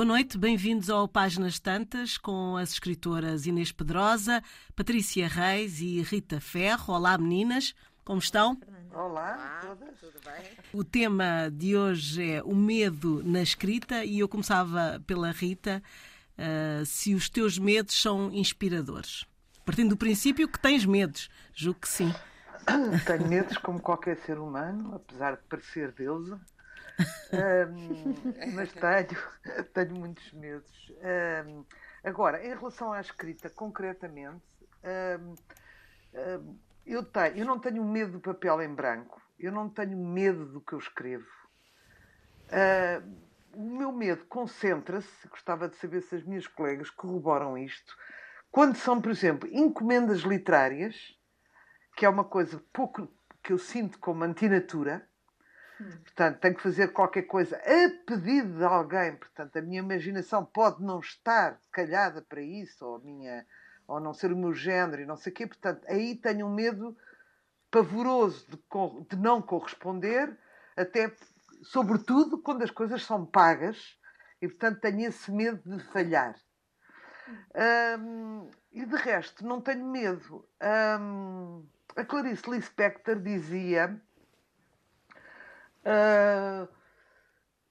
Boa noite, bem-vindos ao Páginas Tantas com as escritoras Inês Pedrosa, Patrícia Reis e Rita Ferro. Olá, meninas, como estão? Olá, todas. Tudo bem? O tema de hoje é o medo na escrita e eu começava pela Rita. Uh, se os teus medos são inspiradores. Partindo do princípio que tens medos, julgo que sim. Tenho medos como qualquer ser humano, apesar de parecer deusa. Um, mas tenho, tenho muitos medos. Um, agora, em relação à escrita, concretamente, um, eu, tenho, eu não tenho medo do papel em branco, eu não tenho medo do que eu escrevo. Uh, o meu medo concentra-se, gostava de saber se as minhas colegas corroboram isto, quando são, por exemplo, encomendas literárias, que é uma coisa pouco que eu sinto como antinatura, Portanto, tenho que fazer qualquer coisa a pedido de alguém. Portanto, a minha imaginação pode não estar calhada para isso, ou, minha, ou não ser o meu género e não sei o quê. Portanto, aí tenho um medo pavoroso de, de não corresponder, até, sobretudo, quando as coisas são pagas. E, portanto, tenho esse medo de falhar. Um, e de resto, não tenho medo. Um, a Clarice Lispector dizia Uh,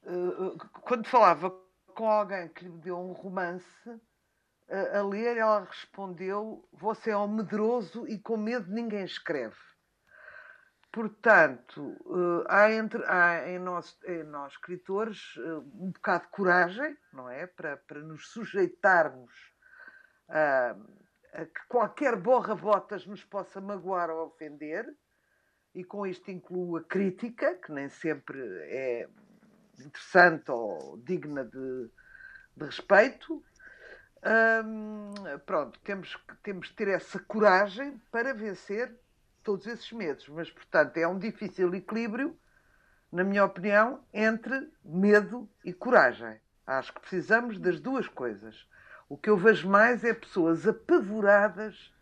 uh, quando falava com alguém que lhe deu um romance uh, a ler, ela respondeu: Você é um medroso e com medo ninguém escreve. Portanto, há, entre, há em, nós, em nós escritores um bocado de coragem, não é? Para, para nos sujeitarmos a que qualquer borra-botas nos possa magoar ou ofender e com isto incluo a crítica, que nem sempre é interessante ou digna de, de respeito. Hum, pronto, temos, temos de ter essa coragem para vencer todos esses medos, mas, portanto, é um difícil equilíbrio, na minha opinião, entre medo e coragem. Acho que precisamos das duas coisas. O que eu vejo mais é pessoas apavoradas.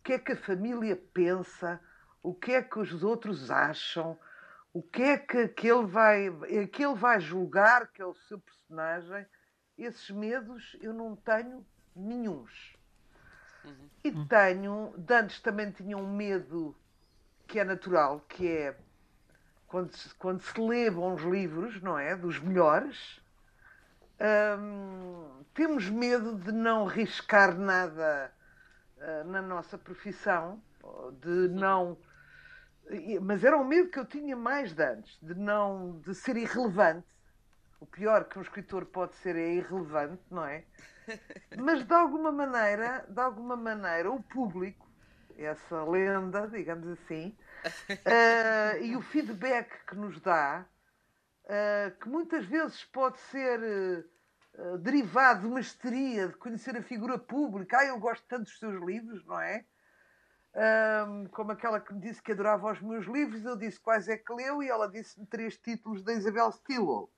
O que é que a família pensa? O que é que os outros acham, o que é que aquele vai, aquele vai julgar, que é o seu personagem. Esses medos eu não tenho nenhums. Uhum. E uhum. tenho, de antes também tinha um medo que é natural, que é quando se, quando se lê bons livros, não é? Dos melhores, hum, temos medo de não riscar nada uh, na nossa profissão, de não mas era um medo que eu tinha mais de antes, de não de ser irrelevante. O pior que um escritor pode ser é irrelevante, não é? Mas de alguma maneira, de alguma maneira, o público, essa lenda, digamos assim, uh, e o feedback que nos dá, uh, que muitas vezes pode ser uh, derivado de uma histeria de conhecer a figura pública. Ah, eu gosto tanto dos seus livros, não é? Um, como aquela que me disse que adorava os meus livros, eu disse quais é que leu e ela disse-me três títulos da Isabel Stilwell,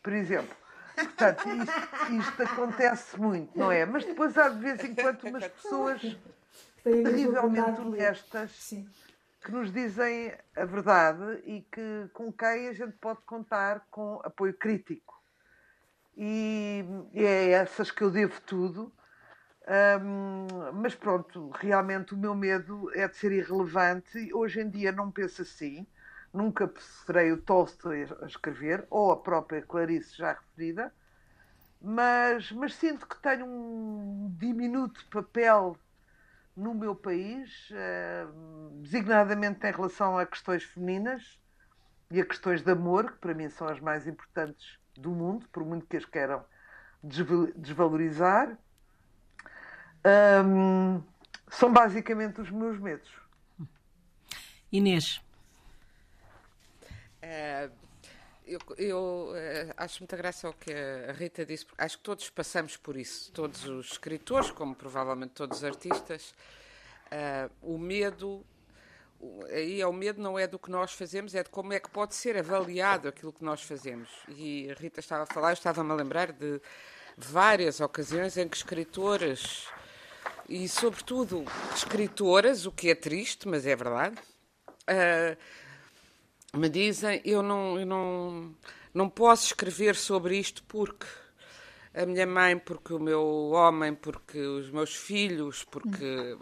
por exemplo. Portanto, isto, isto, acontece muito, não é? Mas depois há de vez em quando umas pessoas terrivelmente honestas que nos dizem a verdade e que, com quem a gente pode contar com apoio crítico. E, e é essas que eu devo tudo um, mas pronto, realmente o meu medo é de ser irrelevante. Hoje em dia não penso assim. Nunca serei o Tolstói a escrever, ou a própria Clarice já referida, mas, mas sinto que tenho um diminuto papel no meu país, uh, designadamente em relação a questões femininas e a questões de amor, que para mim são as mais importantes do mundo, por muito que as queiram desvalorizar são basicamente os meus medos. Inês. Uh, eu, eu uh, acho muita graça ao que a Rita disse, porque acho que todos passamos por isso, todos os escritores, como provavelmente todos os artistas. Uh, o medo, aí é o medo não é do que nós fazemos, é de como é que pode ser avaliado aquilo que nós fazemos. E a Rita estava a falar, eu estava-me a lembrar de várias ocasiões em que escritores e, sobretudo, escritoras, o que é triste, mas é verdade, uh, me dizem: eu não, eu não, não posso escrever sobre isto porque a minha mãe, porque o meu homem, porque os meus filhos, porque.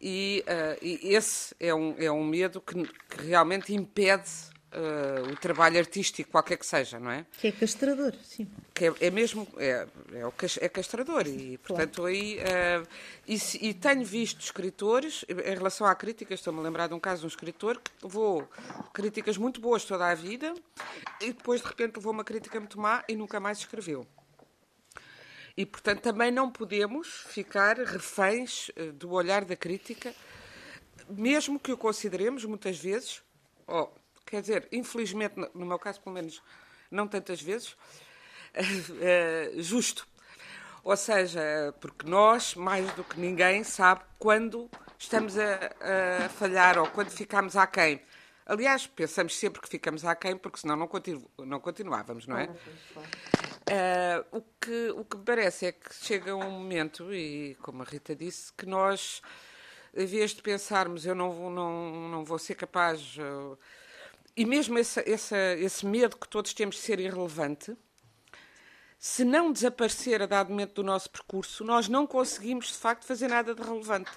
E, uh, e, esse é um, é um medo que, que realmente impede uh, o trabalho artístico, qualquer que seja, não é? Que é castrador, sim. Que é, é mesmo, é, é, o, é castrador e, portanto, claro. aí... Uh, e, e, tenho visto escritores, em relação à crítica, estou-me a lembrar de um caso de um escritor que levou críticas muito boas toda a vida e depois, de repente, levou uma crítica muito má e nunca mais escreveu. E, portanto, também não podemos ficar reféns eh, do olhar da crítica, mesmo que o consideremos, muitas vezes, oh, quer dizer, infelizmente, no meu caso, pelo menos, não tantas vezes, eh, justo. Ou seja, porque nós, mais do que ninguém, sabe quando estamos a, a falhar ou quando ficamos aquém. Aliás, pensamos sempre que ficamos aquém, porque senão não, continu não continuávamos, não é? Uh, o, que, o que me parece é que chega um momento, e como a Rita disse, que nós, em vez de pensarmos eu não vou, não, não vou ser capaz. E mesmo esse, esse, esse medo que todos temos de ser irrelevante, se não desaparecer a dado momento do nosso percurso, nós não conseguimos de facto fazer nada de relevante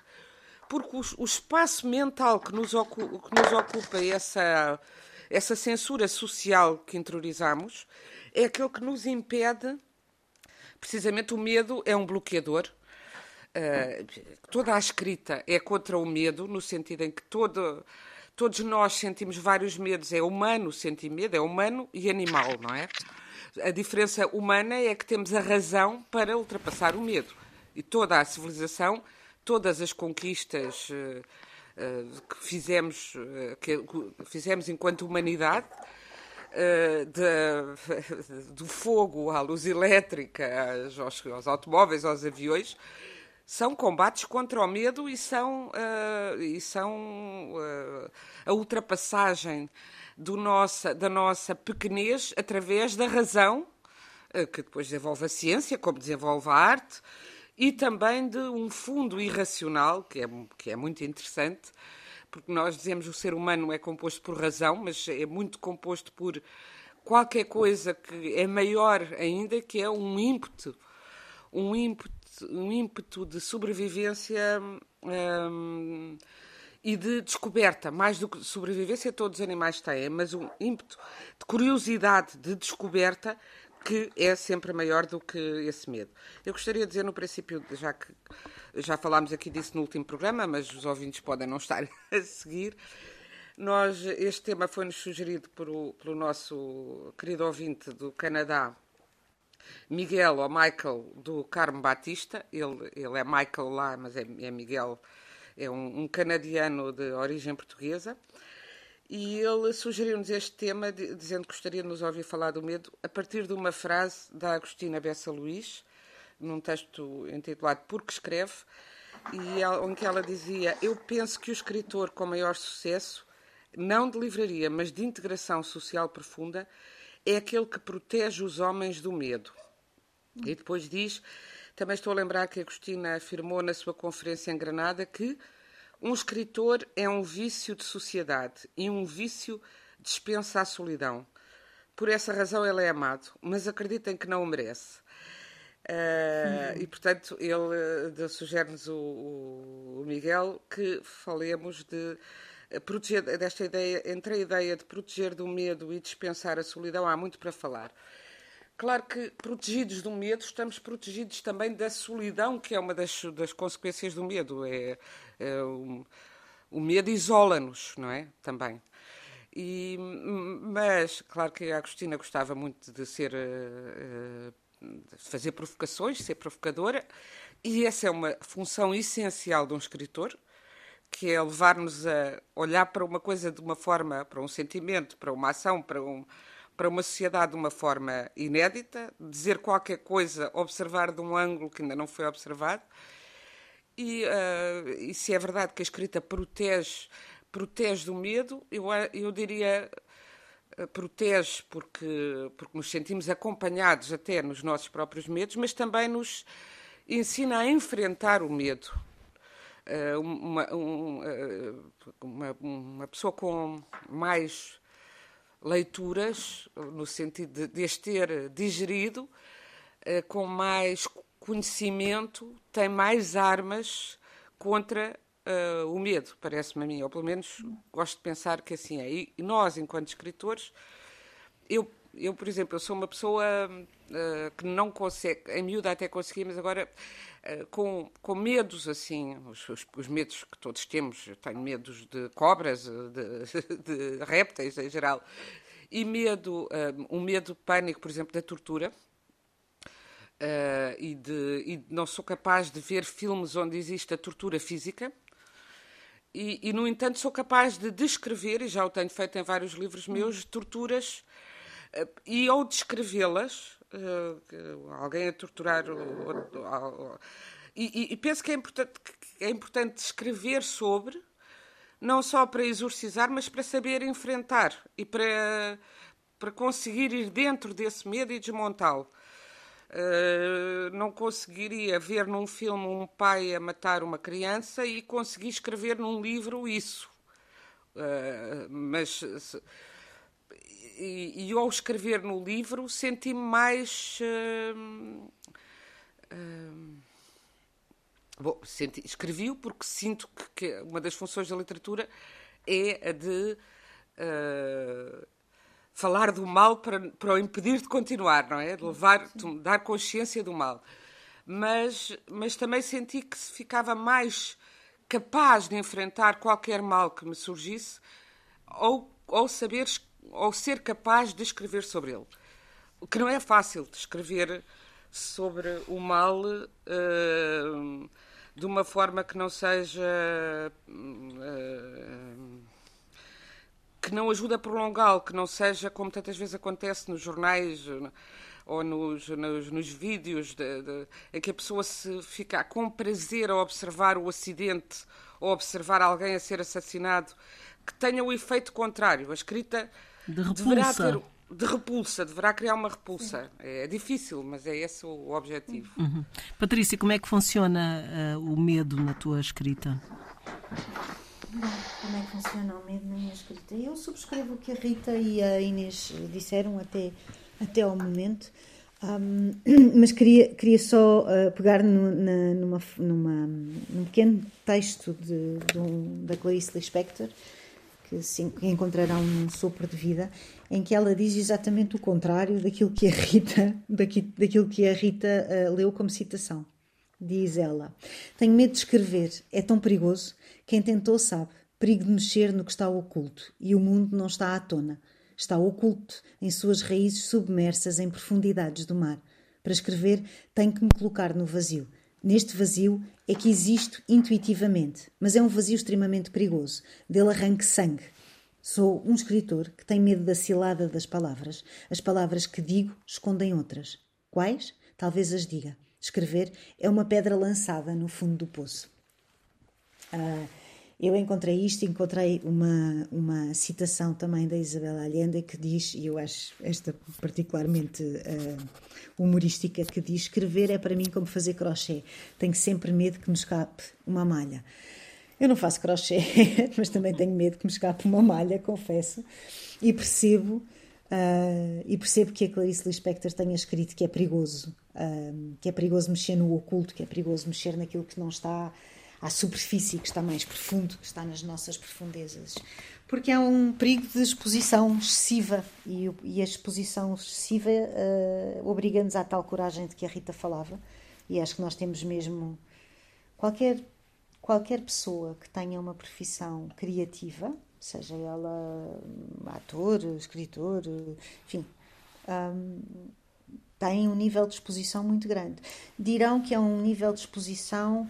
porque o, o espaço mental que nos, ocu, que nos ocupa essa, essa censura social que interiorizamos é aquele que nos impede, precisamente o medo é um bloqueador. Uh, toda a escrita é contra o medo, no sentido em que todo, todos nós sentimos vários medos. É humano sentir medo, é humano e animal, não é? A diferença humana é que temos a razão para ultrapassar o medo. E toda a civilização todas as conquistas uh, uh, que fizemos, uh, que fizemos enquanto humanidade, de, do fogo à luz elétrica, aos, aos, automóveis, aos aviões, são combates contra o medo e são, e são a ultrapassagem do nossa, da nossa pequenez através da razão, que depois desenvolve a ciência, como desenvolve a arte, e também de um fundo irracional, que é, que é muito interessante, porque nós dizemos que o ser humano é composto por razão, mas é muito composto por qualquer coisa que é maior ainda, que é um ímpeto, um ímpeto, um ímpeto de sobrevivência hum, e de descoberta, mais do que sobrevivência todos os animais têm, mas um ímpeto de curiosidade, de descoberta que é sempre maior do que esse medo. Eu gostaria de dizer no princípio, já que já falámos aqui disso no último programa, mas os ouvintes podem não estar a seguir. Nós, este tema foi-nos sugerido por o, pelo nosso querido ouvinte do Canadá, Miguel ou Michael do Carmo Batista. Ele, ele é Michael lá, mas é, é Miguel, é um, um canadiano de origem portuguesa. E ele sugeriu-nos este tema, dizendo que gostaria de nos ouvir falar do medo, a partir de uma frase da Agostina Bessa Luís, num texto intitulado Porque Escreve, e em ela dizia: Eu penso que o escritor com maior sucesso, não de livraria, mas de integração social profunda, é aquele que protege os homens do medo. E depois diz: Também estou a lembrar que Agostina afirmou na sua conferência em Granada que um escritor é um vício de sociedade e um vício dispensa a solidão. Por essa razão ele é amado, mas acreditem que não o merece. Uh, e, portanto, ele sugere-nos o, o, Miguel que falemos de proteger desta ideia, entre a ideia de proteger do medo e dispensar a solidão, há muito para falar. Claro que, protegidos do medo, estamos protegidos também da solidão, que é uma das, das consequências do medo. É, é um, o medo isola-nos, não é? Também. E, mas, claro que a Agostina gostava muito de ser. Uh, de fazer provocações, ser provocadora, e essa é uma função essencial de um escritor, que é levar-nos a olhar para uma coisa de uma forma, para um sentimento, para uma ação, para um para uma sociedade de uma forma inédita, dizer qualquer coisa, observar de um ângulo que ainda não foi observado. E, uh, e se é verdade que a escrita protege, protege do medo, eu, eu diria eh, protege porque, porque nos sentimos acompanhados até nos nossos próprios medos, mas também nos ensina a enfrentar o medo. Uh, uma, um, uh, uma, uma pessoa com mais leituras, no sentido de, de as ter digerido, com mais conhecimento tem mais armas contra uh, o medo, parece-me a mim, ou pelo menos gosto de pensar que assim é. E nós, enquanto escritores, eu, eu por exemplo, eu sou uma pessoa uh, que não consegue, em miúda até conseguia, mas agora uh, com, com medos assim, os, os, os, medos que todos temos, eu tenho medos de cobras, de, de répteis em geral, e medo, um medo pânico, por exemplo, da tortura. Uh, e, de, e não sou capaz de ver filmes onde existe a tortura física. E, e, no entanto, sou capaz de descrever, e já o tenho feito em vários livros meus, torturas, uh, e ao descrevê-las, uh, alguém a torturar. E, e, penso que é importante, que é importante escrever sobre, não só para exorcizar, mas para saber enfrentar e para, para conseguir ir dentro desse medo e desmontá-lo. Uh, não conseguiria ver num filme um pai a matar uma criança e conseguir escrever num livro isso. Uh, mas se, e, e, ao escrever no livro senti-me mais uh, bom, senti, escrevi-o porque sinto que, que, uma das funções da literatura é a de falar do mal para, para o impedir de continuar, não é? De levar, de dar consciência do mal. Mas, mas também senti que se ficava mais capaz de enfrentar qualquer mal que me surgisse ou, ou saber ou ser capaz de escrever sobre ele. O que não é fácil de escrever sobre o mal uh, de uma forma que não seja uh, que não ajuda a prolongá-lo, que não seja como tantas vezes acontece nos jornais ou nos, nos, nos vídeos de, de, em que a pessoa se fica com prazer a observar o acidente ou observar alguém a ser assassinado, que tenha o efeito contrário. A escrita de deverá ter de repulsa, deverá criar uma repulsa. É difícil, mas é esse o objetivo. Uhum. Patrícia, como é que funciona uh, o medo na tua escrita? Bom, como é que funciona o medo na minha escrita? Eu subscrevo o que a Rita e a Inês disseram até, até ao momento, um, mas queria, queria só uh, pegar no, na, numa, numa, num pequeno texto de, de um, da Clarice Lispector, que, sim, que encontrarão num sopro de vida, em que ela diz exatamente o contrário daquilo que a Rita, daquilo que a Rita uh, leu como citação. Diz ela: Tenho medo de escrever, é tão perigoso. Quem tentou sabe. Perigo de mexer no que está oculto. E o mundo não está à tona. Está oculto, em suas raízes submersas em profundidades do mar. Para escrever, tenho que me colocar no vazio. Neste vazio é que existo intuitivamente, mas é um vazio extremamente perigoso. Dele arranque sangue. Sou um escritor que tem medo da cilada das palavras. As palavras que digo escondem outras. Quais? Talvez as diga. Escrever é uma pedra lançada no fundo do poço. Uh, eu encontrei isto, encontrei uma, uma citação também da Isabel Allende que diz, e eu acho esta particularmente uh, humorística, que diz: Escrever é para mim como fazer crochê. Tenho sempre medo que me escape uma malha. Eu não faço crochê, mas também tenho medo que me escape uma malha, confesso, e percebo. Uh, e percebo que a Clarice Lispector tenha escrito que é perigoso que é perigoso mexer no oculto, que é perigoso mexer naquilo que não está à superfície, que está mais profundo, que está nas nossas profundezas. Porque há um perigo de exposição excessiva e, e a exposição excessiva uh, obriga-nos à tal coragem de que a Rita falava. E acho que nós temos mesmo. Qualquer, qualquer pessoa que tenha uma profissão criativa, seja ela ator, escritor, enfim, um, têm um nível de exposição muito grande. Dirão que é um nível de exposição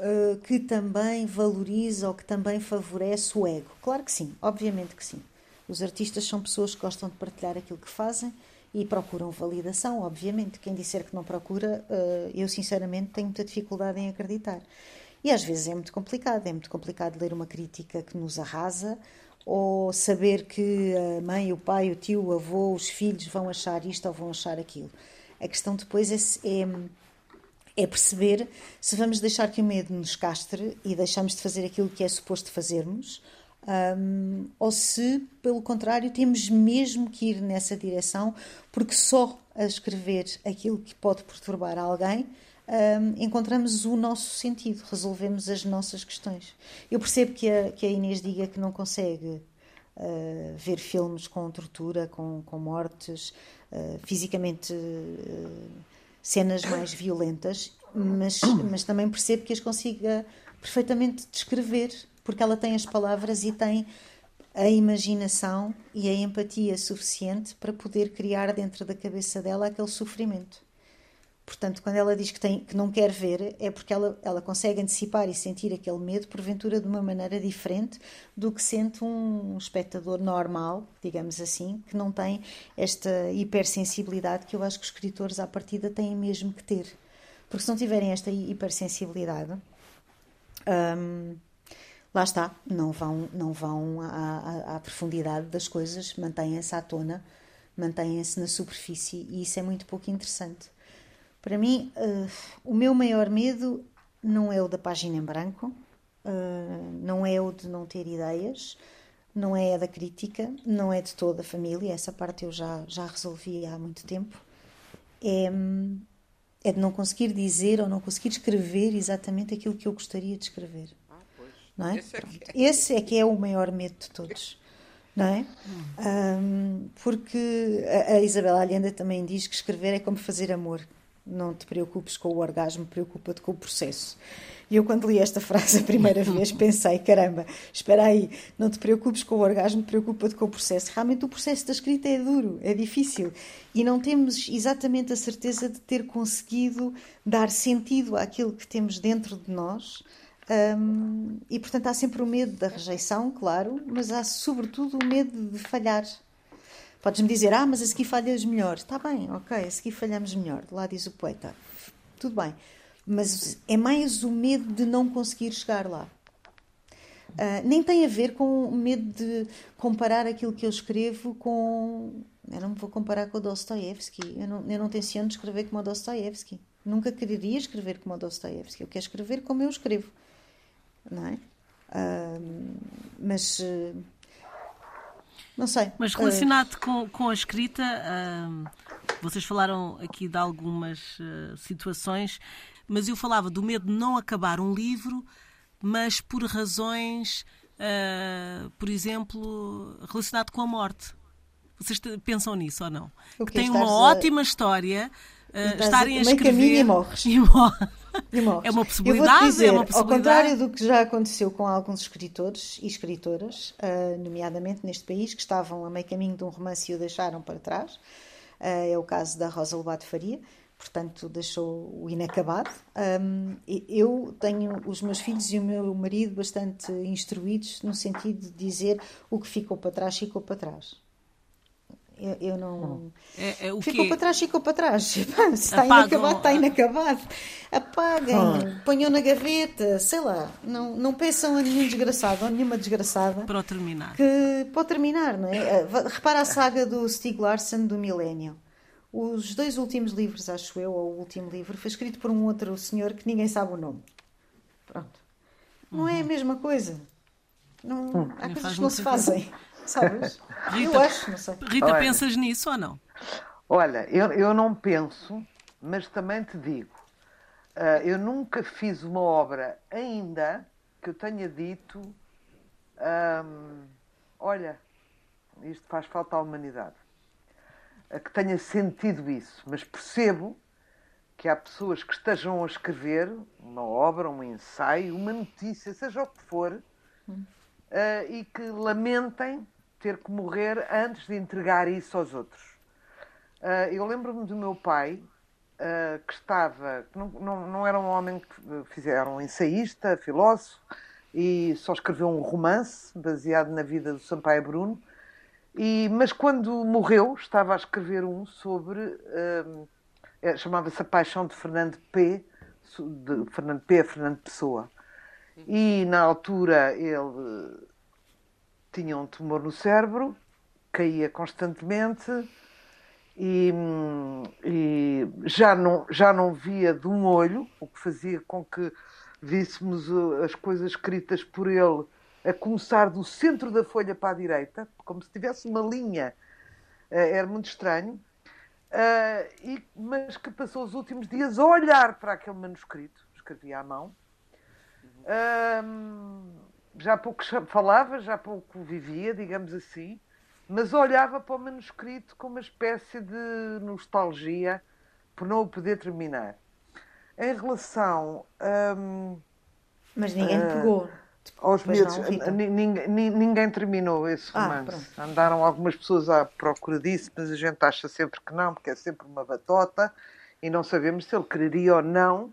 uh, que também valoriza ou que também favorece o ego. Claro que sim, obviamente que sim. Os artistas são pessoas que gostam de partilhar aquilo que fazem e procuram validação, obviamente. Quem disser que não procura, uh, eu sinceramente tenho muita dificuldade em acreditar. E às vezes é muito complicado, é muito complicado ler uma crítica que nos arrasa ou saber que a mãe, o pai, o tio, o avô, os filhos vão achar isto ou vão achar aquilo. A questão depois é, é, é perceber se vamos deixar que o medo nos castre e deixamos de fazer aquilo que é suposto fazermos, um, ou se, pelo contrário, temos mesmo que ir nessa direção, porque só a escrever aquilo que pode perturbar alguém, um, encontramos o nosso sentido, resolvemos as nossas questões. Eu percebo que a, que a Inês diga que não consegue uh, ver filmes com tortura, com, com mortes, uh, fisicamente uh, cenas mais violentas, mas, mas também percebo que as consiga perfeitamente descrever, porque ela tem as palavras e tem a imaginação e a empatia suficiente para poder criar dentro da cabeça dela aquele sofrimento. Portanto, quando ela diz que, tem, que não quer ver, é porque ela, ela consegue antecipar e sentir aquele medo, porventura, de uma maneira diferente do que sente um espectador normal, digamos assim, que não tem esta hipersensibilidade que eu acho que os escritores, à partida, têm mesmo que ter. Porque se não tiverem esta hipersensibilidade, hum, lá está, não vão, não vão à, à, à profundidade das coisas, mantêm-se à tona, mantêm-se na superfície e isso é muito pouco interessante. Para mim, uh, o meu maior medo não é o da página em branco, uh, não é o de não ter ideias, não é a da crítica, não é de toda a família, essa parte eu já, já resolvi há muito tempo. É, é de não conseguir dizer ou não conseguir escrever exatamente aquilo que eu gostaria de escrever. Ah, pois. Não é? Esse, é que é. Esse é que é o maior medo de todos. Não é? Um, porque a, a Isabel Allende também diz que escrever é como fazer amor não te preocupes com o orgasmo, preocupa-te com o processo. E eu, quando li esta frase a primeira vez, pensei: caramba, espera aí, não te preocupes com o orgasmo, preocupa-te com o processo. Realmente, o processo da escrita é duro, é difícil. E não temos exatamente a certeza de ter conseguido dar sentido àquilo que temos dentro de nós. Um, e, portanto, há sempre o medo da rejeição, claro, mas há, sobretudo, o medo de falhar Podes-me dizer, ah, mas a seguir falhas melhor. Está bem, ok, a seguir falhamos melhor. Lá diz o poeta. Tudo bem. Mas é mais o medo de não conseguir chegar lá. Uh, nem tem a ver com o medo de comparar aquilo que eu escrevo com. Eu não me vou comparar com o Dostoevsky. Eu não, eu não tenciono escrever como o Dostoevsky. Nunca quereria escrever como o Dostoevsky. Eu quero escrever como eu escrevo. Não é? Uh, mas. Uh, não sei. Mas relacionado uh... com, com a escrita, uh, vocês falaram aqui de algumas uh, situações, mas eu falava do medo de não acabar um livro, mas por razões, ah, por exemplo, relacionado com a morte. Vocês pensam nisso ou não? Que, que tem uma ótima história uh, estarem a escrever. Caminho e morres. E morres. É uma possibilidade, dizer, é uma possibilidade. Ao contrário do que já aconteceu com alguns escritores e escritoras, uh, nomeadamente neste país, que estavam a meio caminho de um romance e o deixaram para trás, uh, é o caso da Rosa Lobato Faria, portanto deixou o inacabado. Eu tenho os meus filhos e o meu marido bastante instruídos no sentido de dizer o que ficou para trás, ficou para trás. Eu, eu não. É, é, ficou para trás, ficou para trás. Se está inacabado, está inacabado. Apaguem, ah. ponham na gaveta, sei lá. Não, não pensam a nenhum desgraçado ou nenhuma desgraçada. Para terminar. Que, para terminar, não é? Ah, repara a saga do Stieg Larsson do Milénio. Os dois últimos livros, acho eu, ou o último livro, foi escrito por um outro senhor que ninguém sabe o nome. Pronto. Não uhum. é a uhum. mesma coisa. Não, há coisas que não se fazem. Sabes? Rita, eu acho, não sei. Rita, Olha, pensas nisso ou não? Olha, eu, eu não penso, mas também te digo, uh, eu nunca fiz uma obra ainda que eu tenha dito, um, olha, isto faz falta à humanidade. Que tenha sentido isso, mas percebo que há pessoas que estejam a escrever uma obra, um ensaio, uma notícia, seja o que for, hum. uh, e que lamentem ter que morrer antes de entregar isso aos outros. Uh, eu lembro-me do meu pai, uh, que estava. Não, não, não, era um homem que fizeram um ensaísta, filósofo, e só escreveu um romance baseado na vida do Sampaio Bruno. E, mas quando morreu, estava a escrever um sobre. Uh, chamava-se A Paixão de Fernando P. De Fernando P. a Fernando Pessoa. E na altura ele tinha um tumor no cérebro, caía constantemente e, e, já, não, já não via de um olho, o que fazia com que víssemos uh, as coisas escritas por ele a começar do centro da folha para a direita, como se tivesse uma linha. Uh, era muito estranho. uh, e, mas que passou os últimos dias a olhar para aquele manuscrito, escrevia à mão. Uh, já pouco falava, já pouco vivia, digamos assim, mas olhava para o manuscrito com uma espécie de nostalgia por não o poder terminar. Em relação. Um, mas ninguém uh, pegou. Aos medos, ninguém, ninguém, terminou esse ah, romance. Ah, Andaram algumas pessoas à procura disso, mas a gente acha sempre que não, porque é sempre uma batota e não sabemos se ele quereria ou não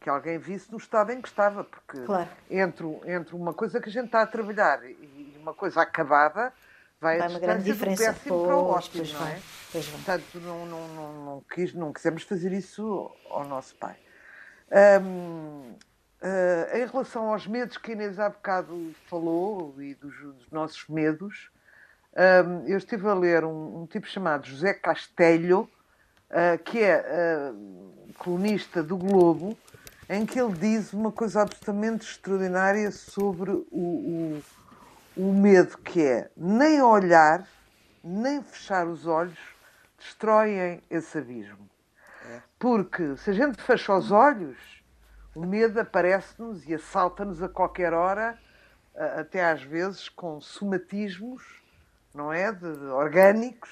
que alguém visse no estado em que estava, porque claro. entre, entre uma coisa que a gente está a trabalhar e uma coisa acabada, vai, vai a uma grande diferença do péssimo para o ótimo, não é? Portanto, não, não, não, não, quis, não quisemos fazer isso ao nosso pai. Um, Uh, em relação aos medos que a Inês há bocado falou e dos, dos nossos medos, um, eu estive a ler um, um tipo chamado José Castelho, uh, que é uh, colunista do Globo, em que ele diz uma coisa absolutamente extraordinária sobre o, o, o medo, que é nem olhar, nem fechar os olhos destroem esse abismo. É. Porque se a gente fecha os olhos o medo aparece-nos e assalta-nos a qualquer hora, até às vezes com somatismos, não é? De, de orgânicos,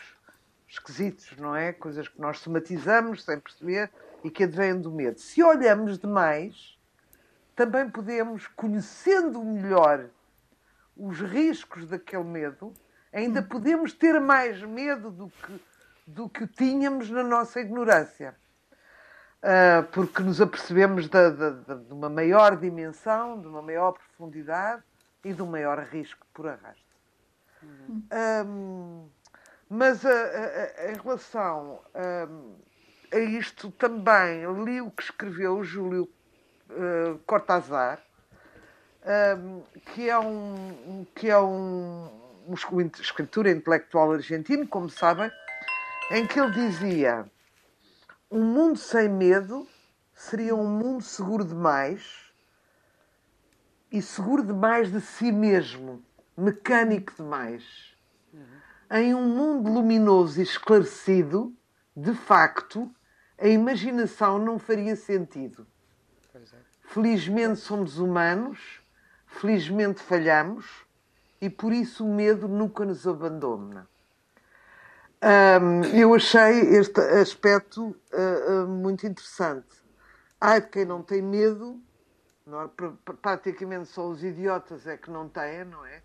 esquisitos, não é? Coisas que nós somatizamos sem perceber e que advêm do medo. Se olhamos demais, também podemos, conhecendo melhor os riscos daquele medo, ainda hum. podemos ter mais medo do que, do que tínhamos na nossa ignorância. Ah, porque nos apercebemos de, de, de, uma maior dimensão, de uma maior profundidade e de um maior risco por arrasto. Uhum. Um, mas a, a, em relação a, isto também li o que escreveu o Júlio uh, Cortázar, um, que é um, que é um, um escritor intelectual argentino, como sabem, em que ele dizia um mundo sem medo seria um mundo seguro demais e seguro demais de si mesmo, mecânico demais. Em um mundo luminoso e esclarecido, de facto, a imaginação não faria sentido. É. Felizmente somos humanos, felizmente falhamos e por isso o medo nunca nos abandona. Um, eu achei este aspecto uh, uh, muito interessante. Ai de quem não tem medo, não é? praticamente só os idiotas é que não têm, não é?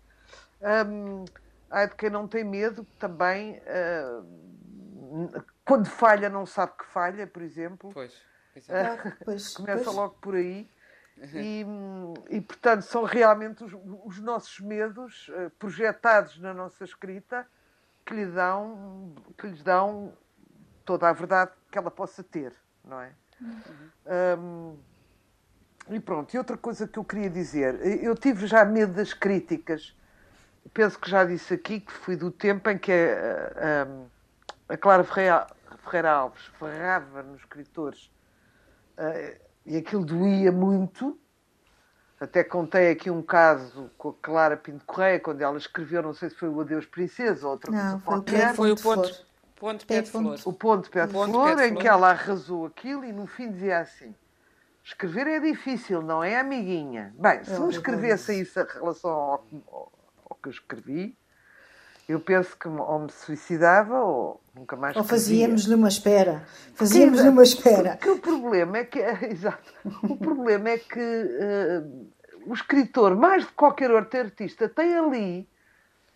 Um, ai de quem não tem medo também, uh, quando falha, não sabe que falha, por exemplo. Pois, pois começa pois. logo por aí. E, e, portanto, são realmente os, os nossos medos projetados na nossa escrita que lhe dão, que lhes dão toda a verdade que ela possa ter, não é? Uhum. Um, e pronto, e outra coisa que eu queria dizer, eu tive já medo das críticas, penso que já disse aqui que fui do tempo em que a, a, a Clara Ferreira, Ferreira Alves ferrava nos escritores uh, e aquilo doía muito, até contei aqui um caso com a Clara Pinto Correia, quando ela escreveu, não sei se foi o Adeus Princesa ou outra não, coisa qualquer. Foi o ponto, ponto pé de flor. O ponto pé de flor, em que ela arrasou aquilo e no fim dizia assim: escrever é difícil, não é, amiguinha? Bem, se me escrevesse isso em relação ao, ao, ao que eu escrevi, eu penso que ou me suicidava ou nunca mais Ou fazíamos-lhe uma espera. Fazíamos-lhe uma espera. Porque o problema é que, exato, o problema é que uh, o escritor, mais de qualquer outro artista, tem ali,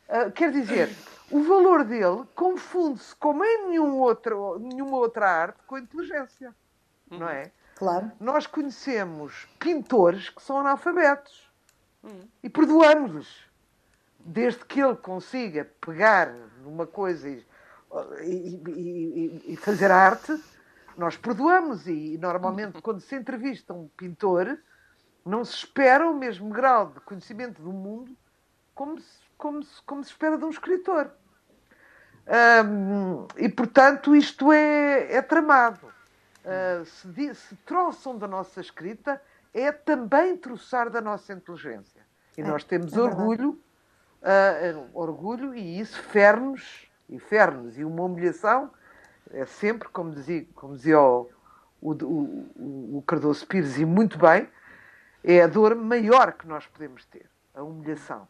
uh, quer dizer, o valor dele confunde-se, como em nenhum outro, nenhuma outra arte, com a inteligência. Não é? Claro. Nós conhecemos pintores que são analfabetos hum. e perdoamos-lhes desde que ele consiga pegar numa coisa e, e, e, e fazer arte, nós perdoamos. E normalmente, quando se entrevista um pintor, não se espera o mesmo grau de conhecimento do mundo como se, como se, como se espera de um escritor. E, portanto, isto é, é tramado. Uh, se, se troçam da nossa escrita, é também troçar da nossa inteligência. E é, nós temos é orgulho uh, orgulho e isso fere-nos, e fere-nos, e uma humilhação É sempre, como dizia, como dizia o, o, o, o Cardoso Pires, e muito bem, é a dor maior que nós podemos ter, a humilhação.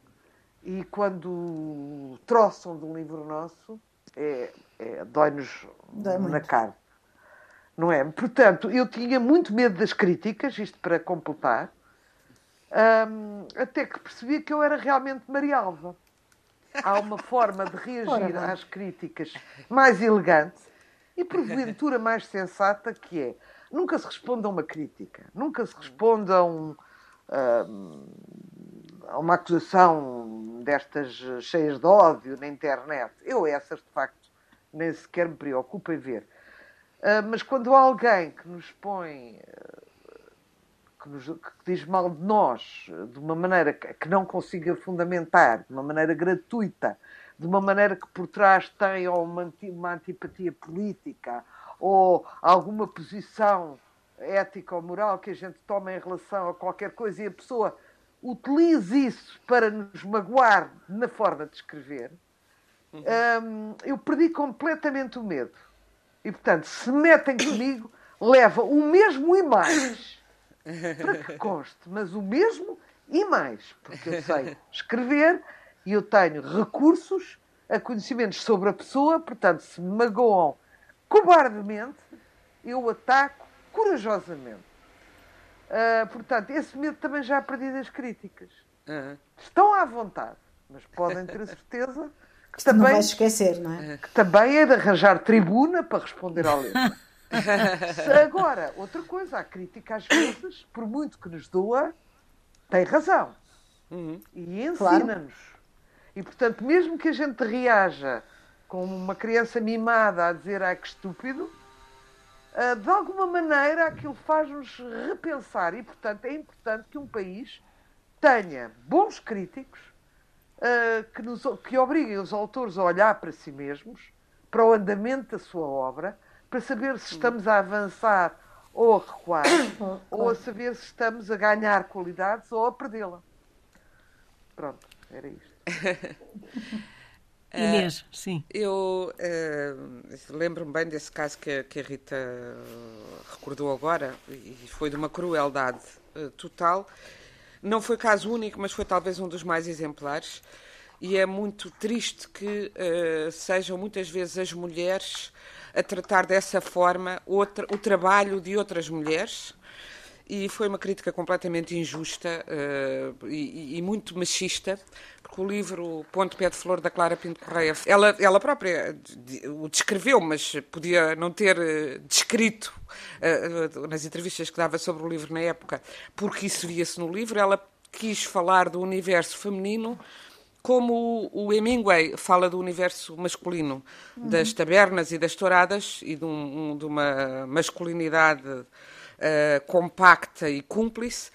E quando troçam de um livro nosso, é, é, dói-nos Dói na cara. Não é? Portanto, eu tinha muito medo das críticas, isto para completar, hum, até que percebi que eu era realmente Maria Alva. Há uma forma de reagir às críticas mais elegante e porventura mais sensata, que é nunca se responde a uma crítica, nunca se responde a, um, a uma acusação destas cheias de ódio na internet. Eu essas, de facto, nem sequer me preocupo em ver. Ah, mas quando há alguém que nos põe, que, nos, que diz mal de nós, de uma maneira que, que não consiga fundamentar, de uma maneira gratuita, de uma maneira que por trás tem ou uma, uma antipatia política ou alguma posição ética ou moral que a gente toma em relação a qualquer coisa e a pessoa utiliza isso para nos magoar na forma de escrever, hum, eu perdi completamente o medo. E, portanto, se metem comigo, leva o mesmo e mais. Para que conste, mas o mesmo e mais. Porque eu sei escrever e eu tenho recursos a conhecimentos sobre a pessoa, portanto, se me magoam cobardemente, eu ataco corajosamente. Ah, portanto, esse medo também já perdi das críticas. Ah, Estão à vontade, mas podem ter a certeza que Não também vais esquecer, não é? que também é de arranjar tribuna para responder à letra. Se Agora, outra coisa, a crítica às vezes, por muito que nos doa, tem razão. uhum. E Claro. ensina-nos. E, portanto, mesmo que a gente reaja como uma criança mimada a dizer ai que estúpido, ah, de alguma maneira aquilo faz-nos repensar. E, portanto, é importante que um país tenha bons críticos ah, que, nos, que obriguem os autores a olhar para si mesmos, para o andamento da sua obra, para saber se estamos a avançar ou a recuar, ou a saber se estamos a ganhar qualidades ou a perdê-la. Pronto, era isto. Inês, sim. Eu eh, lembro-me bem desse caso que, a- que a Rita eh, recordou agora, e foi de uma crueldade eh, total. Não foi caso único, mas foi talvez um dos mais exemplares. E é muito triste que eh, sejam muitas vezes as mulheres a tratar dessa forma outra- o trabalho de outras mulheres. E foi uma crítica completamente injusta eh, e, e muito machista, porque o livro Ponto Pé de Flor da Clara Pinto Correia, ela, ela própria o descreveu, mas podia não ter eh, descrito eh, nas entrevistas que dava sobre o livro na época, porque isso via-se no livro. Ela quis falar do universo feminino como o Hemingway fala do universo masculino, das tabernas e das touradas e de, um- de uma masculinidade eh, compacta e cúmplice,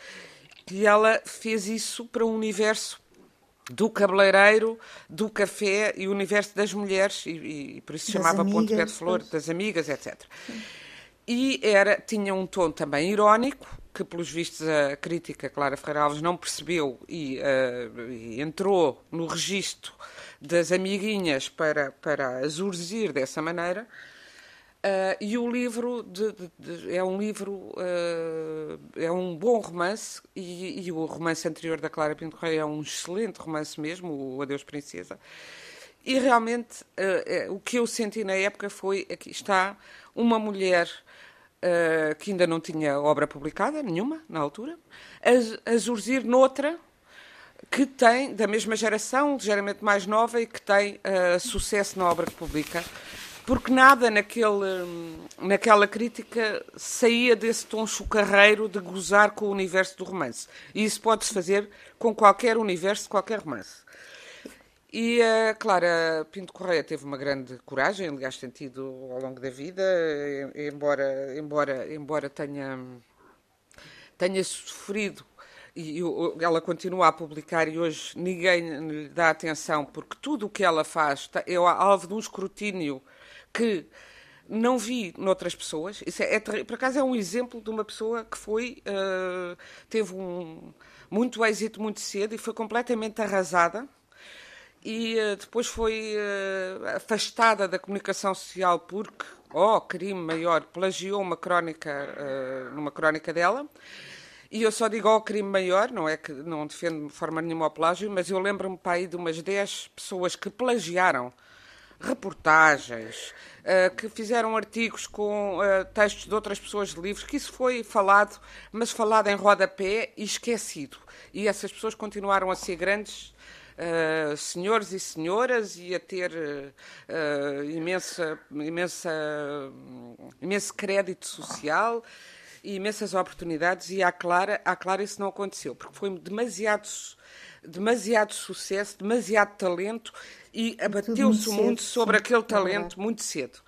e ela fez isso para um universo do cabeleireiro, do café e o universo das mulheres, e, e- por isso se chamava Ponto Pé de amigas, Flor, das amigas, etc. E era, tinha um tom também irónico, que pelos vistos a crítica Clara Ferreira Alves não percebeu e, eh, e entrou no registro das amiguinhas para, para as urzir dessa maneira. Eh, e o livro de- de- de- é um livro, eh, é um bom romance, e, e o romance anterior da Clara Pinto Correia é um excelente romance mesmo, o Adeus Princesa. E realmente eh, o que eu senti na época foi aqui está uma mulher eh, que ainda não tinha obra publicada, nenhuma, na altura, a, a zurzir noutra que tem, da mesma geração, ligeiramente mais nova, e que tem eh, sucesso na obra que publica. Porque nada naquele, naquela crítica saía desse tom chocarreiro de gozar com o universo do romance. E isso pode-se fazer com qualquer universo, qualquer romance. E a Clara Pinto Correia teve uma grande coragem, aliás, tem tido ao longo da vida, eh, embora, embora, embora tenha, tenha sofrido e ela continua a publicar e hoje ninguém lhe dá atenção porque tudo o que ela faz tá- é alvo de um escrutínio que não vi noutras pessoas. Isso é, é por acaso é um exemplo de uma pessoa que foi eh, teve um muito êxito muito cedo e foi completamente arrasada e eh, depois foi eh, afastada da comunicação social porque oh, crime maior, plagiou uma crónica, uh, numa crónica dela. E eu só digo ao oh, crime maior, não é que não defendo de forma nenhuma o plágio, mas eu lembro-me para aí de umas 10 pessoas que plagiaram reportagens, que fizeram artigos com textos de outras pessoas de livros, que isso foi falado, mas falado em rodapé e esquecido. E essas pessoas continuaram a ser grandes Uh, senhores e senhoras e a ter uh, imensa, imensa, imenso crédito social e imensas oportunidades. E à Clara, à Clara isso não aconteceu, porque foi demasiado, demasiado sucesso, demasiado talento e abateu-se o mundo sobre sim, aquele é talento é muito cedo.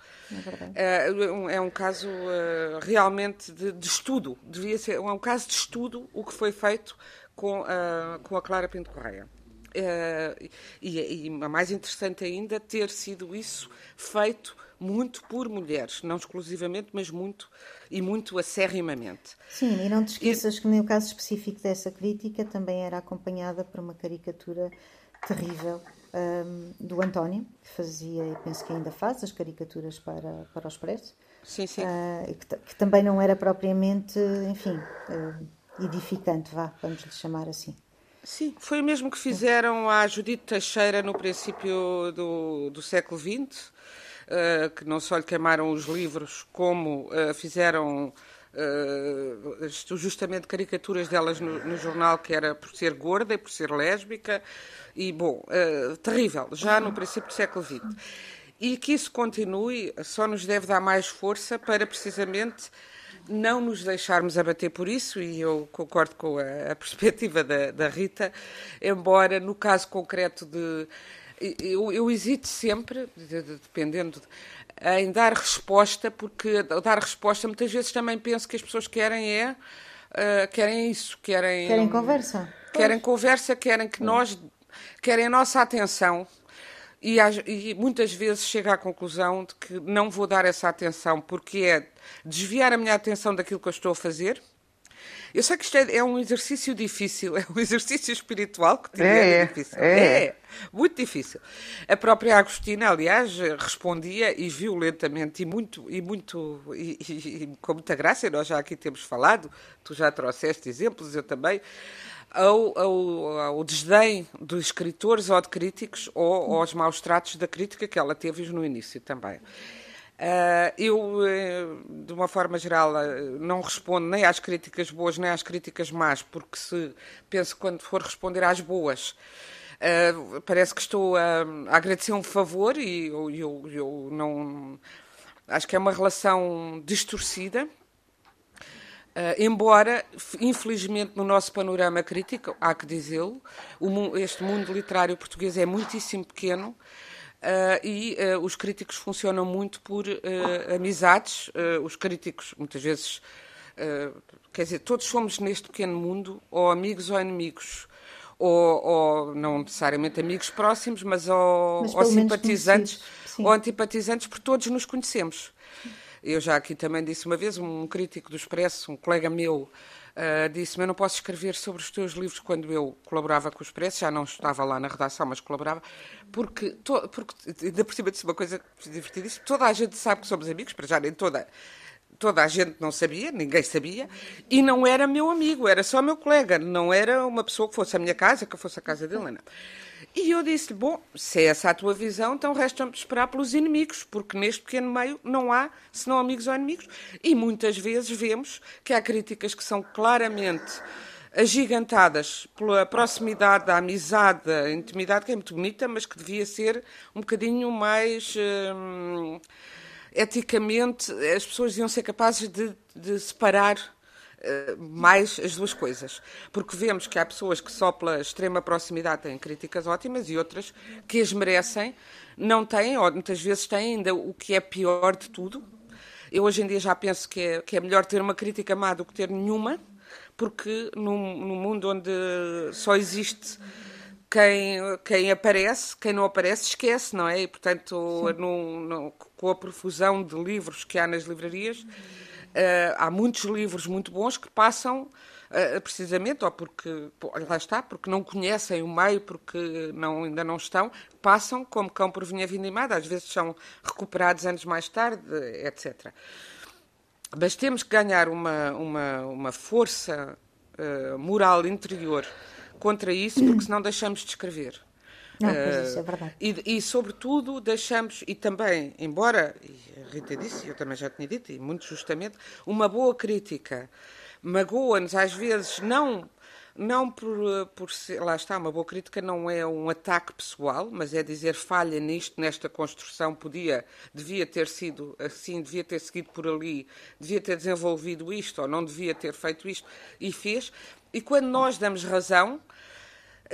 É, uh, é, um caso uh, realmente de, de, estudo, devia ser é um caso de estudo o que foi feito com, uh, com a Clara Pinto Correia. Uh, e, e mais interessante ainda ter sido isso feito muito por mulheres, não exclusivamente, mas muito e muito acerrimamente. Sim, e não te esqueças e... que no caso específico dessa crítica também era acompanhada por uma caricatura terrível um, do António, que fazia, e penso que ainda faz, as caricaturas para, para o Expresso. Sim, sim. Uh, que, que, também não era propriamente, enfim, uh, edificante, vá, vamos lhe chamar assim. Sim, foi o mesmo que fizeram à Judite Teixeira no princípio do, do século XX, uh, que não só lhe queimaram os livros, como uh, fizeram uh, justamente caricaturas delas no, no, jornal, que era por ser gorda e por ser lésbica, e bom, terrível, já no princípio do século XX. E que isso continue só nos deve dar mais força para precisamente não nos deixarmos abater por isso, e eu concordo com a, a perspectiva da, da, Rita, embora no caso concreto de. Eu, eu hesito sempre, de, de, dependendo, de, em dar resposta, porque dar resposta muitas vezes também penso que as pessoas querem é. Uh, querem isso, querem. Querem conversa. Querem pois. conversa, querem que nós. querem a nossa atenção. E, e, muitas vezes chego à conclusão de que não vou dar essa atenção porque é desviar a minha atenção daquilo que eu estou a fazer. Eu sei que isto é, é um exercício difícil, é um exercício espiritual que é, é difícil. É. é. muito difícil. A própria Agostina, aliás, respondia e violentamente e muito e muito e, e, e com muita graça. Nós já aqui temos falado, tu já trouxeste exemplos, eu também ao, ao, ao desdém dos escritores ou de críticos ou aos maus tratos da crítica que ela teve no início também. Uh, eu, eh, de uma forma geral, eh, não respondo nem às críticas boas nem às críticas más, porque se penso quando for responder às boas, uh, parece que estou a, a, agradecer um favor e eu, eu, eu não. Acho que é uma relação distorcida Uh, embora, infelizmente, no nosso panorama crítico, há que dizê-lo, este mundo literário português é muitíssimo pequeno uh, e uh, os críticos funcionam muito por amizades. os críticos, muitas vezes, quer dizer, todos somos neste pequeno mundo ou amigos ou inimigos. Ou, ou não necessariamente amigos próximos, mas ou, mas ou simpatizantes ou antipatizantes, porque todos nos conhecemos. Eu já aqui também disse uma vez, um crítico do Expresso, um colega meu, Uh, disse-me: Eu não posso escrever sobre os teus livros quando eu colaborava com o Expresso, já não estava lá na redação, mas colaborava, porque, to, porque ainda por cima disse uma coisa divertidíssima: toda a gente sabe que somos amigos, para já nem toda. Toda a gente não sabia, ninguém sabia, e não era meu amigo, era só meu colega, não era uma pessoa que fosse a minha casa, que fosse a casa dele, não. E eu disse-lhe: Bom, se é essa a tua visão, então resta-me esperar pelos inimigos, porque neste pequeno meio não há senão amigos ou inimigos. E muitas vezes vemos que há críticas que são claramente agigantadas pela proximidade, a amizade, a intimidade, que é muito bonita, mas que devia ser um bocadinho mais. Hum, eticamente, as pessoas deviam ser capazes de, de separar mais as duas coisas. Porque vemos que há pessoas que só pela extrema proximidade têm críticas ótimas e outras que as merecem, não têm, ou muitas vezes têm ainda o que é pior de tudo. Eu hoje em dia já penso que é, que é melhor ter uma crítica má do que ter nenhuma, porque num, num mundo onde só existe quem, quem aparece, quem não aparece esquece, não é? E, portanto, no, no, com a profusão de livros que há nas livrarias, Uh, há muitos livros muito bons que passam uh, precisamente, ou porque, lá está, porque não conhecem o meio, porque não, ainda não estão, passam como cão por vinha vindimada, às vezes são recuperados anos mais tarde, etc. Mas temos que ganhar uma, uma, uma força uh, moral interior contra isso, porque senão deixamos de escrever. Não, uh, isso é verdade. E, e, sobretudo, deixamos, e também, embora, e a Rita disse, eu também já tinha dito, e muito justamente, uma boa crítica magoa-nos às vezes não não por, por ser, lá está, uma boa crítica não é um ataque pessoal, mas é dizer falha nisto, nesta construção, podia, devia ter sido assim, devia ter seguido por ali, devia ter desenvolvido isto, ou não devia ter feito isto, e fez. E quando nós damos razão,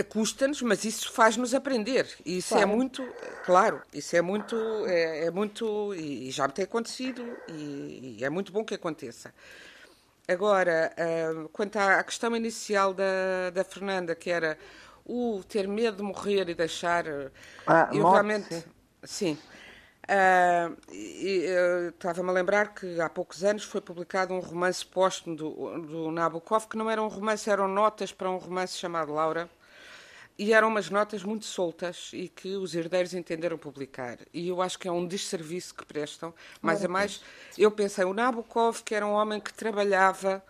custa-nos, mas isso faz-nos aprender. E isso é claro. é muito, claro, isso é muito, é, é muito, e já me tem acontecido, e, e, é muito bom que aconteça. Agora, uh, quanto à questão inicial da, da Fernanda, que era o ter medo de morrer e deixar. Ah, eu morte, realmente. Sim. sim. Uh, Estava-me a lembrar que há poucos anos foi publicado um romance póstumo do, do Nabokov, que não era um romance, eram notas para um romance chamado Laura e eram umas notas muito soltas e que os herdeiros entenderam publicar. E eu acho que é um desserviço que prestam. Mais a mais, eu pensei, o Nabokov, que era um homem que trabalhava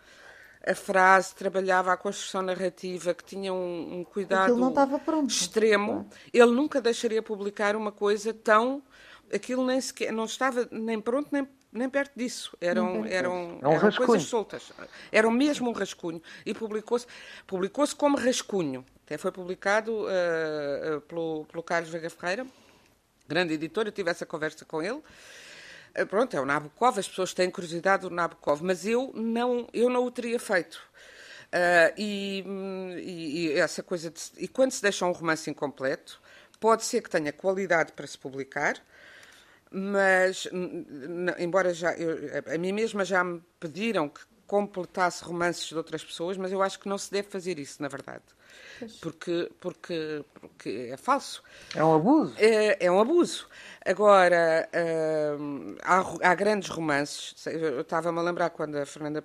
a frase, trabalhava a construção narrativa, que tinha um, um cuidado extremo, ele nunca deixaria publicar uma coisa tão. Aquilo nem sequer, não estava nem pronto nem nem perto disso. Eram, eram, é um eram coisas soltas. Eram mesmo um rascunho. E publicou-se publicou como rascunho. Até foi publicado uh, uh, pelo, pelo Carlos Vega Ferreira, grande editor. Eu tive essa conversa com ele. Uh, pronto, é o Nabokov. As pessoas têm curiosidade do Nabokov. Mas eu não, eu não o teria feito. E, e, e, essa coisa de, e quando se deixa um romance incompleto, pode ser que tenha qualidade para se publicar, mas embora já eu, a mim mesma já me pediram que completasse romances de outras pessoas, mas eu acho que não se deve fazer isso, na verdade. Porque, porque, porque é falso. É um abuso. É, é um abuso. Agora, hum, há, há, grandes romances. Eu estava-me a lembrar quando a Fernanda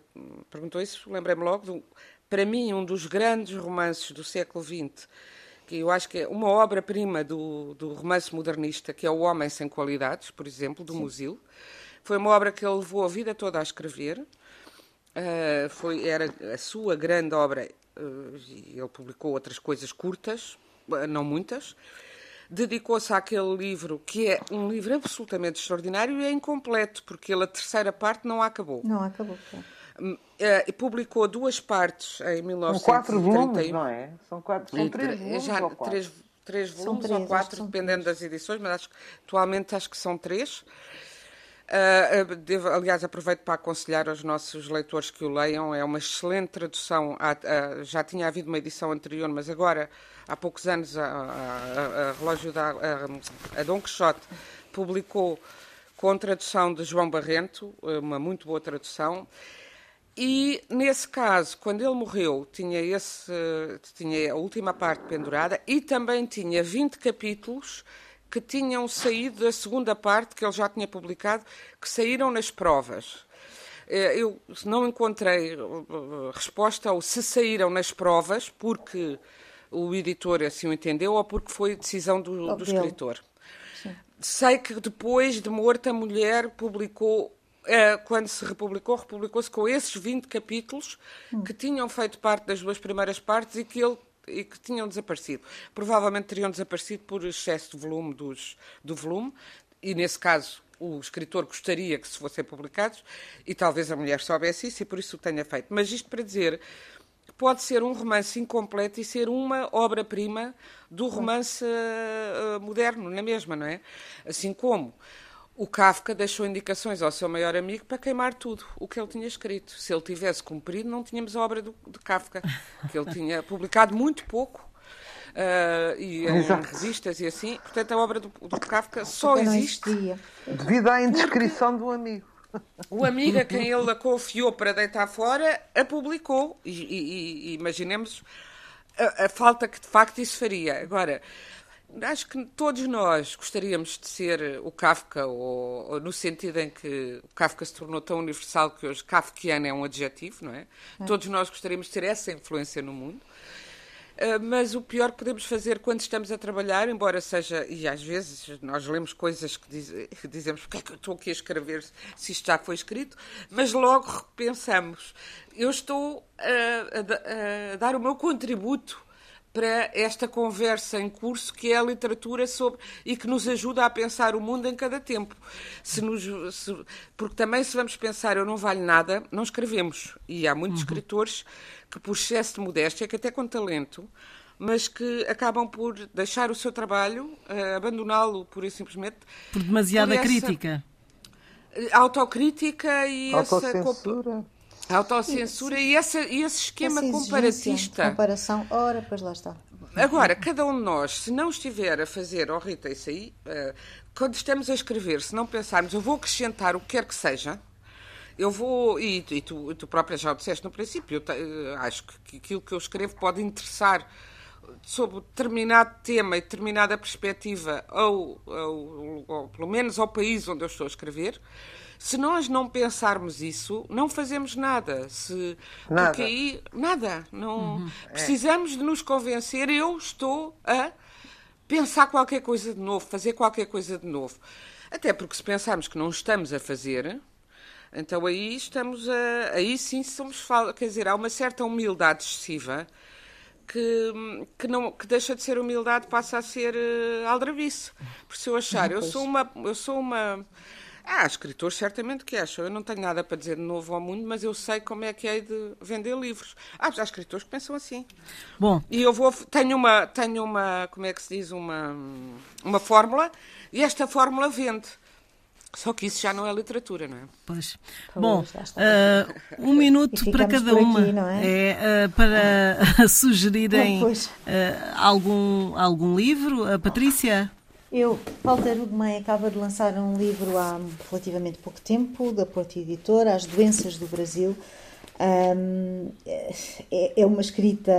perguntou isso, lembrei-me logo, do, para mim, um dos grandes romances do século XX que eu acho que é uma obra-prima do, do romance modernista, que é O Homem Sem Qualidades, por exemplo, do Sim. Musil. Foi uma obra que ele levou a vida toda a escrever. Uh, foi, era a sua grande obra. Uh, ele publicou outras coisas curtas, uh, não muitas. Dedicou-se àquele livro, que é um livro absolutamente extraordinário e é incompleto, porque ele, a terceira parte não acabou. Não acabou, claro. Uh, publicou duas partes em 1931. São quatro volumes, não é? São, quatro, são três volumes já, ou quatro? Três, três volumes três, ou quatro, dependendo três. das edições, mas acho, atualmente acho que são três. Uh, devo, aliás, aproveito para aconselhar aos nossos leitores que o leiam. É uma excelente tradução. já tinha havido uma edição anterior, mas agora, há poucos anos, a, a, a Relógio da a, a Dom Quixote publicou com tradução de João Barrento, uma muito boa tradução. E, nesse caso, quando ele morreu, tinha, esse, tinha a última parte pendurada e também tinha 20 capítulos que tinham saído da segunda parte que ele já tinha publicado, que saíram nas provas. Eh, eu não encontrei eh, resposta ao se saíram nas provas porque o editor assim o entendeu ou porque foi decisão do, do escritor. Sim. Sei que depois de morta a mulher publicou quando se republicou, republicou-se com esses 20 capítulos que tinham feito parte das duas primeiras partes e que ele e que tinham desaparecido. Provavelmente teriam desaparecido por excesso de volume dos, do volume, e nesse caso o escritor gostaria que se fossem publicados, e talvez a mulher soubesse isso e por isso o tenha feito. Mas isto para dizer pode ser um romance incompleto e ser uma obra-prima do romance uh, moderno, na mesma, não é? Assim como o Kafka deixou indicações ao seu maior amigo para queimar tudo o que ele tinha escrito. Se ele tivesse cumprido, não tínhamos a obra do, de Kafka, que ele tinha publicado muito pouco. Uh, e em Exato. revistas e assim. Portanto, a obra do, do Kafka só existe devido à indiscrição do amigo. O amigo a quem ele a confiou para deitar fora a publicou. E, e, e imaginemos a, a, falta que de facto isso faria. Agora, Acho que todos nós gostaríamos de ser o Kafka, ou, ou, no sentido em que o Kafka se tornou tão universal que hoje Kafkiano é um adjetivo, não é? é. Todos nós gostaríamos de ter essa influência no mundo. Uh, mas o pior que podemos fazer quando estamos a trabalhar, embora seja, e às vezes nós lemos coisas que, diz, que dizemos porque é que eu estou aqui a escrever se isto já foi escrito, mas logo repensamos. Eu estou a, a, a dar o meu contributo para esta conversa em curso que é a literatura sobre e que nos ajuda a pensar o mundo em cada tempo. Se nos, se, porque também se vamos pensar eu não valho nada, não escrevemos. E há muitos uhum. escritores que por excesso de modéstia, que até com talento, mas que acabam por deixar o seu trabalho, uh, abandoná-lo pura e simplesmente. Por demasiada por essa crítica. Autocrítica e Autocensura. Essa Autocensura e, essa, e esse esquema essa comparatista. Comparação, ora, pois lá está. Agora, cada um de nós, se não estiver a fazer, oh Rita, isso aí, uh, quando estamos a escrever, se não pensarmos, eu vou acrescentar o que quer que seja, eu vou, e, e tu, tu própria já o disseste no princípio, eu te, uh, acho que aquilo que eu escrevo pode interessar sobre determinado tema e determinada perspectiva, ou, ou, ou pelo menos ao país onde eu estou a escrever, se nós não pensarmos isso, não fazemos nada. Se, nada. Porque aí, nada. Não, uhum. Precisamos é. de nos convencer. Eu estou a pensar qualquer coisa de novo, fazer qualquer coisa de novo. Até porque se pensarmos que não estamos a fazer, então aí estamos a. Aí sim somos. Quer dizer, há uma certa humildade excessiva que, que, não, que deixa de ser humildade, passa a ser uh, aldrabice. Por se eu achar, eu sou uma. Eu sou uma Há escritores certamente que acham. Eu não tenho nada para dizer de novo ao mundo, mas eu sei como é que é de vender livros. Há, há escritores que pensam assim. Bom. E eu vou tenho uma tenho uma como é que se diz uma uma fórmula e esta fórmula vende. Só que isso já não é literatura, não é? Pois. Bom, uh, um minuto para cada uma. Aqui, é? é uh, para sugerirem uh, algum, algum livro. A Patrícia? Eu, Walter Ugumem acaba de lançar um livro há relativamente pouco tempo, da Porta Editora, As Doenças do Brasil. Um, é, é, uma escrita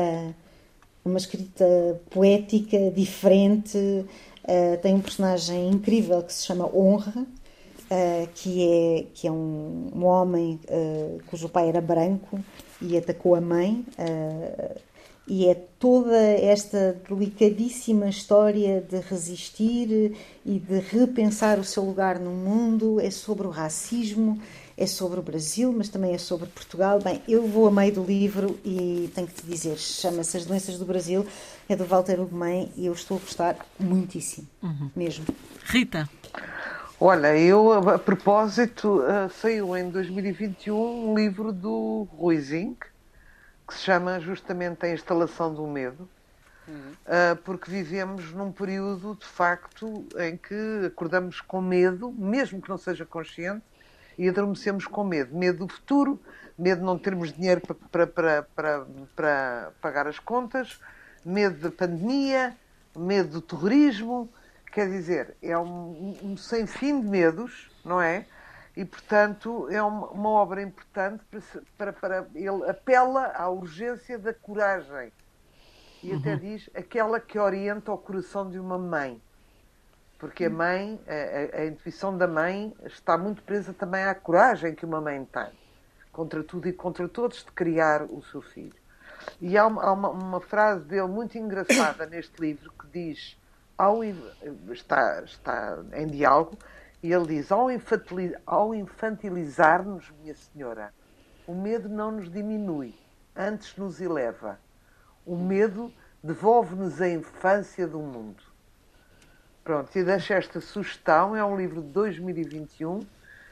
uma escrita poética, diferente, uh, tem um personagem incrível que se chama Honra, uh, que, é, que é um, um homem uh, cujo pai era branco e atacou a mãe e é toda esta delicadíssima história de resistir e de repensar o seu lugar no mundo. É sobre o racismo, é sobre o Brasil, mas também é sobre Portugal. Bem, eu vou a meio do livro e tenho que te dizer: chama-se As Doenças do Brasil, é do Walter Ugumem e eu estou a gostar muitíssimo, uhum. mesmo. Rita. Olha, eu, a propósito, eh, saiu em 2021 um livro do Rui Zinck que se chama justamente a instalação do medo, uhum. uh, porque vivemos num período de facto em que acordamos com medo, mesmo que não seja consciente, e adormecemos com medo. Medo do futuro, medo de não termos dinheiro para, para, para, para pagar as contas, medo da pandemia, medo do terrorismo. Quer dizer, é um, um sem fim de medos, não é? E, portanto, é uma, obra importante para, para, para, Ele apela à urgência da coragem. E uhum. até diz aquela que orienta o coração de uma mãe. Porque a mãe, a, a, a, intuição da mãe está muito presa também à coragem que uma mãe tem, contra tudo e contra todos, de criar o seu filho. E há uma, há uma, uma frase dele muito engraçada neste livro que diz, ao, está, está em diálogo, e ele diz: Ao infantilizar-nos, minha senhora, o medo não nos diminui, antes nos eleva. O medo devolve-nos a infância do mundo. Pronto, e deixo esta sugestão: é um livro de 2021.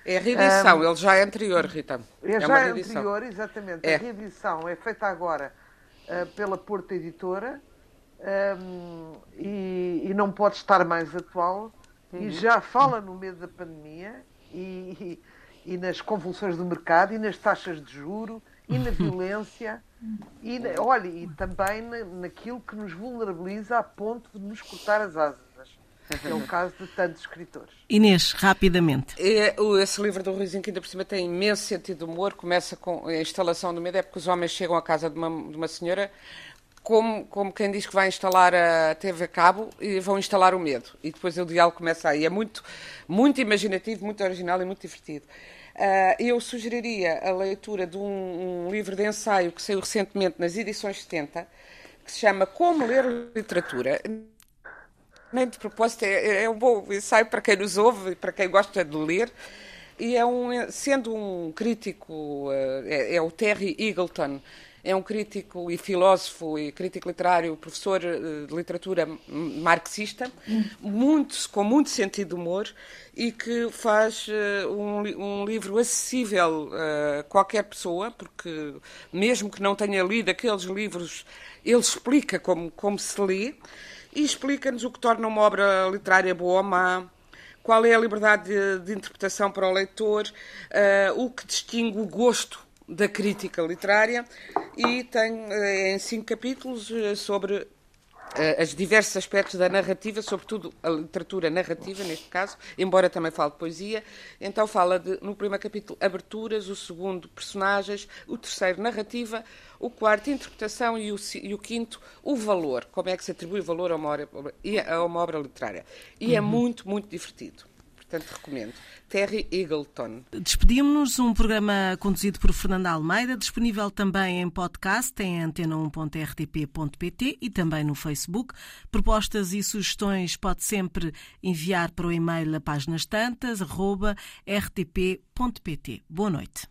É a reedição, um, ele já é anterior, Rita. É, é já é anterior, exatamente. É. A reedição é feita agora uh, pela Porta Editora um, e, e não pode estar mais atual uhum. e já fala no meio da pandemia e, e, e, nas convulsões do mercado e nas taxas de juro e na violência e na, olha e também na, naquilo que nos vulnerabiliza a ponto de nos cortar as asas. É o caso de tantos escritores. Inês, rapidamente. É, esse livro do Ruizinho, que ainda por cima tem imenso sentido de humor, começa com a instalação do medo, é porque os homens chegam à casa de uma, de uma senhora como, como quem diz que vai instalar a TV a cabo e vão instalar o medo. E depois o diálogo começa aí. É muito, muito imaginativo, muito original e muito divertido. Uh, eu sugeriria a leitura de um, um, livro de ensaio que saiu recentemente nas edições 70, que se chama Como Ler Literatura. Nem de propósito, é, é um bom ensaio para quem nos ouve e para quem gosta de ler. E é um, sendo um crítico, é, é o Terry Eagleton, é um crítico e filósofo e crítico literário, professor eh, de literatura marxista, muito, com muito sentido de humor e que faz uh, um, um, livro acessível a qualquer pessoa, porque mesmo que não tenha lido aqueles livros, ele explica como, como se lê e explica-nos o que torna uma obra literária boa ou má, qual é a liberdade de, de interpretação para o leitor, uh, o que distingue o gosto da crítica literária e tem uh, em cinco capítulos uh, sobre os diversos aspectos da narrativa, sobretudo a literatura narrativa, neste caso, embora também fale de poesia. Então fala de, no primeiro capítulo, aberturas, o segundo, personagens, o terceiro, narrativa, o quarto, interpretação e o, e o quinto, o valor. Como é que se atribui valor a uma obra, a uma obra literária. E é uhum. é muito, muito divertido portanto recomendo. Terry Eagleton. Despedimos-nos, um programa conduzido por Fernanda Almeida, disponível também em podcast em antena1.rtp.pt e também no Facebook. Propostas e sugestões pode sempre enviar para o e-mail a páginas tantas, rtp.pt. Boa noite.